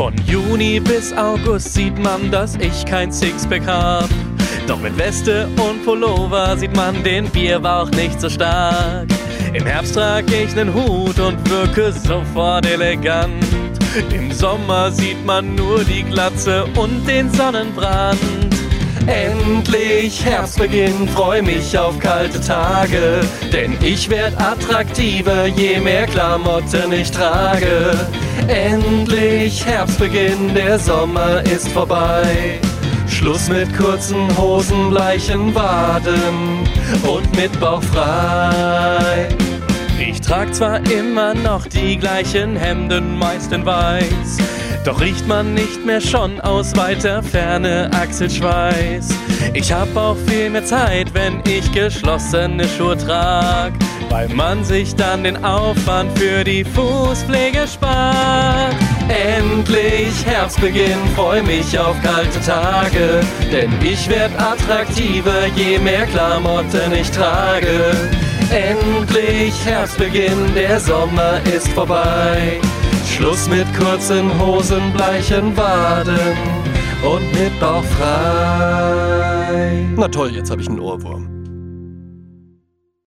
Von Juni bis August sieht man, dass ich kein Sixpack hab. Doch mit Weste und Pullover sieht man den Bierbauch nicht so stark. Im Herbst trag ich nen Hut und wirke sofort elegant. Im Sommer sieht man nur die Glatze und den Sonnenbrand. Endlich Herbstbeginn, freu mich auf kalte Tage, denn ich werd attraktiver, je mehr Klamotten ich trage. Endlich Herbstbeginn, der Sommer ist vorbei. Schluss mit kurzen Hosen, bleichen Waden und mit Bauch frei. Ich trag zwar immer noch die gleichen Hemden, meist in weiß, doch riecht man nicht mehr schon aus weiter Ferne Achselschweiß. Ich hab auch viel mehr Zeit, wenn ich geschlossene Schuhe trag, weil man sich dann den Aufwand für die Fußpflege spart. Endlich Herbstbeginn, freu mich auf kalte Tage, denn ich werd attraktiver, je mehr Klamotten ich trage. Endlich Herbstbeginn, der Sommer ist vorbei. Schluss mit kurzen Hosen, bleichen Waden und mit Bauch frei. Na toll, jetzt habe ich einen Ohrwurm.